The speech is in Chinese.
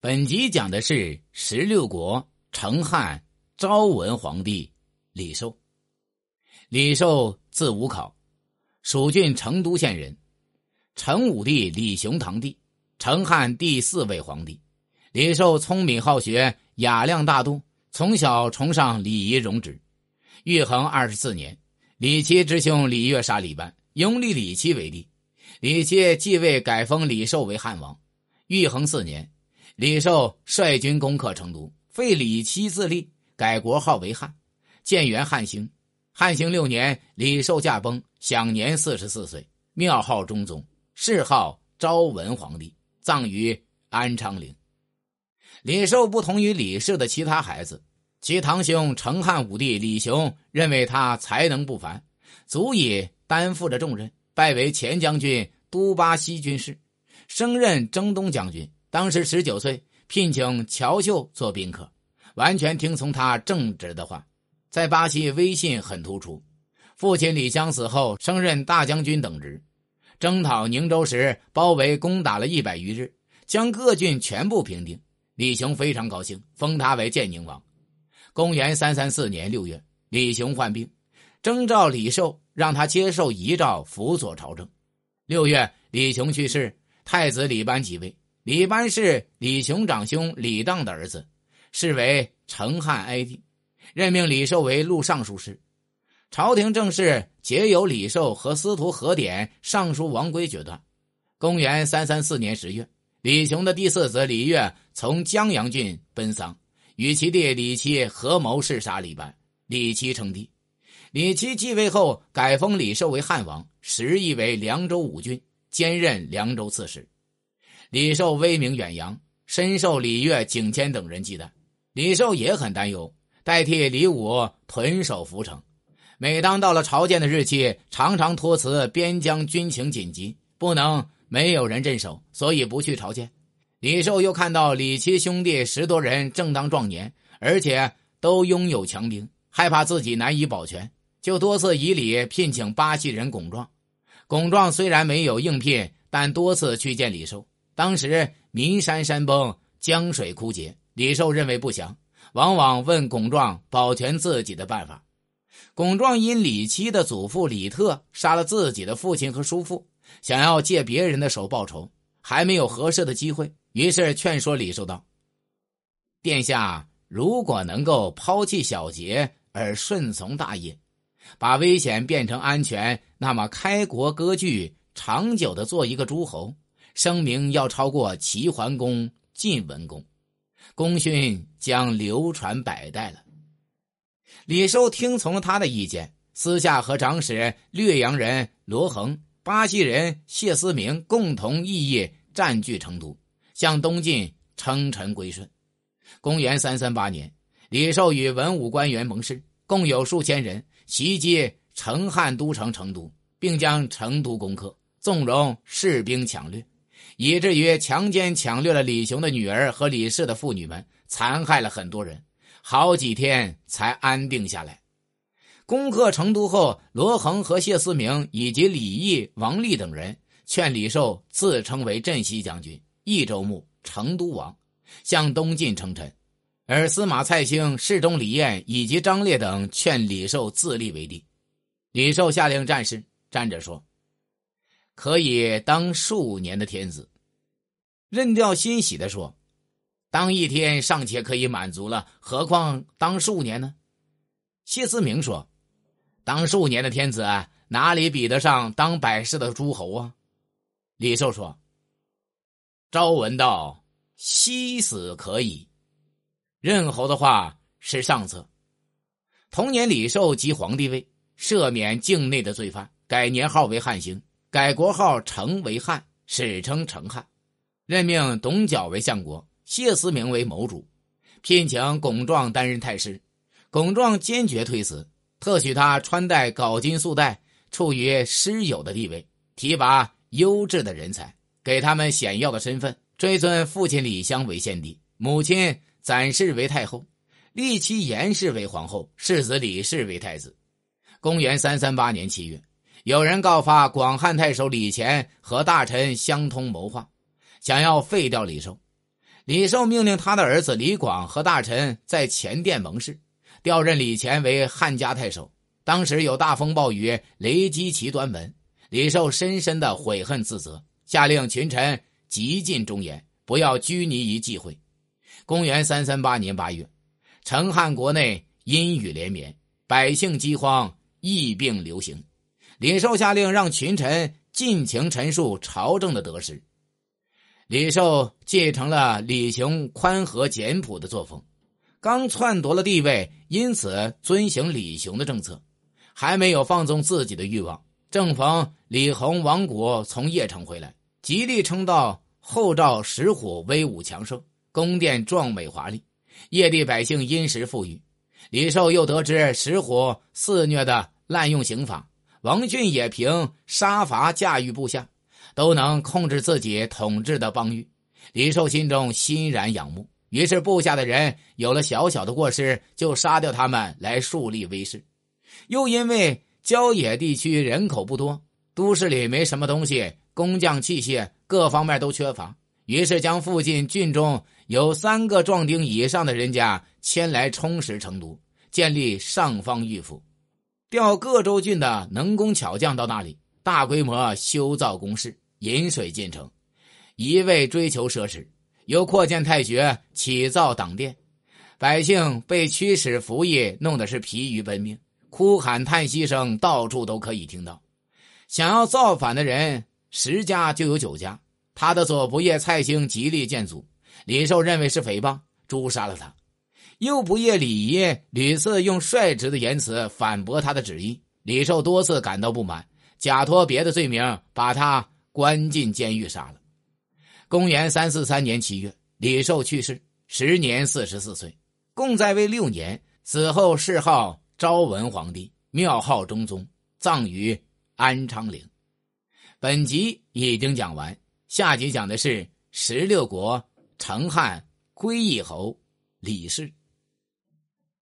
本集讲的是十六国成汉昭文皇帝李寿。李寿字武考，蜀郡成都县人，成武帝李雄堂弟，成汉第四位皇帝。李寿聪明好学，雅量大度，从小崇尚礼仪容止。玉衡二十四年，李琦之兄李悦杀李班，拥立李琦为帝。李琦继位，改封李寿为汉王。玉衡四年。李寿率军攻克成都，废李琦自立，改国号为汉，建元汉兴。汉兴六年，李寿驾崩，享年四十四岁，庙号中宗，谥号昭文皇帝，葬于安昌陵。李寿不同于李氏的其他孩子，其堂兄成汉武帝李雄认为他才能不凡，足以担负着重任，拜为前将军、都巴西军事，升任征东将军。当时十九岁，聘请乔秀做宾客，完全听从他正直的话，在巴西威信很突出。父亲李湘死后，升任大将军等职，征讨宁州时，包围攻打了一百余日，将各郡全部平定。李雄非常高兴，封他为建宁王。公元三三四年六月，李雄患病，征召李寿，让他接受遗诏，辅佐朝政。六月，李雄去世，太子李班即位。李班是李雄长兄李荡的儿子，是为成汉哀帝，任命李寿为录尚书事。朝廷政事皆由李寿和司徒何典、尚书王圭决断。公元三三四年十月，李雄的第四子李悦从江阳郡奔丧，与其弟李七合谋弑杀李班，李七称帝。李七继位后，改封李寿为汉王，实意为凉州武郡，兼任凉州刺史。李寿威名远扬，深受李悦、景谦等人忌惮。李寿也很担忧，代替李武屯守涪城。每当到了朝见的日期，常常托辞边疆军情紧急，不能没有人镇守，所以不去朝见。李寿又看到李七兄弟十多人正当壮年，而且都拥有强兵，害怕自己难以保全，就多次以礼聘请巴西人巩壮。巩壮虽然没有应聘，但多次去见李寿。当时岷山山崩，江水枯竭，李寿认为不祥，往往问巩壮保全自己的办法。巩壮因李七的祖父李特杀了自己的父亲和叔父，想要借别人的手报仇，还没有合适的机会，于是劝说李寿道：“殿下如果能够抛弃小节而顺从大业，把危险变成安全，那么开国割据，长久的做一个诸侯。”声名要超过齐桓公、晋文公，功勋将流传百代了。李寿听从了他的意见，私下和长史略阳人罗恒、巴西人谢思明共同议议占据成都，向东晋称臣归顺。公元三三八年，李寿与文武官员盟誓，共有数千人袭击成汉都城成都，并将成都攻克，纵容士兵抢掠。以至于强奸抢掠了李雄的女儿和李氏的妇女们，残害了很多人，好几天才安定下来。攻克成都后，罗恒和谢思明以及李毅、王立等人劝李寿自称为镇西将军、益州牧、成都王，向东晋称臣；而司马蔡兴、侍中李彦以及张烈等劝李寿自立为帝。李寿下令战士站着说。可以当数年的天子，任调欣喜的说：“当一天尚且可以满足了，何况当数年呢？”谢思明说：“当数年的天子哪里比得上当百世的诸侯啊？”李寿说：“朝闻道，夕死可以。”任侯的话是上策。同年，李寿即皇帝位，赦免境内的罪犯，改年号为汉兴。改国号成为汉，史称成汉，任命董角为相国，谢思明为谋主，聘请巩壮担任太师。巩壮坚决推辞，特许他穿戴镐金素带，处于师友的地位，提拔优质的人才，给他们显要的身份，追尊父亲李湘为献帝，母亲暂氏为太后，立妻严氏为皇后，世子李氏为太子。公元三三八年七月。有人告发广汉太守李乾和大臣相通谋划，想要废掉李寿。李寿命令他的儿子李广和大臣在前殿盟誓，调任李乾为汉家太守。当时有大风暴雨，雷击其端门。李寿深深的悔恨自责，下令群臣极尽忠言，不要拘泥于忌讳。公元三三八年八月，成汉国内阴雨连绵，百姓饥荒，疫病流行。李寿下令让群臣尽情陈述朝政的得失。李寿继承了李雄宽和简朴的作风，刚篡夺了帝位，因此遵行李雄的政策。还没有放纵自己的欲望，正逢李弘、王国从邺城回来，极力称道后赵石虎威武强盛，宫殿壮美华丽，邺地百姓殷实富裕。李寿又得知石虎肆虐的滥用刑法，王俊也凭杀伐驾驭部下，都能控制自己统治的邦域。李寿心中欣然仰慕，于是部下的人有了小小的过失，就杀掉他们来树立威势。又因为郊野地区人口不多，都市里没什么东西，工匠器械各方面都缺乏，于是将附近郡中有三个壮丁以上的人家迁来充实成都，建立上方御府，调各州郡的能工巧匠到那里，大规模修造工事，引水进城，一味追求奢侈，又扩建太学，起造党殿，百姓被驱使服役，弄得是疲于奔命。哭喊叹息声到处都可以听到，想要造反的人十家就有九家。他的左仆射蔡兴极力建阻，李寿认为是诽谤，诛杀了他。右仆射李仪屡次用率直的言辞反驳他的旨意，李寿多次感到不满，假托别的罪名把他关进监狱杀了。公元三四三年七月，李寿去世，时年四十四岁，共在位六年。死后谥号。昭文皇帝庙号中宗，葬于安昌陵。本集已经讲完，下集讲的是十六国成汉归义侯李氏。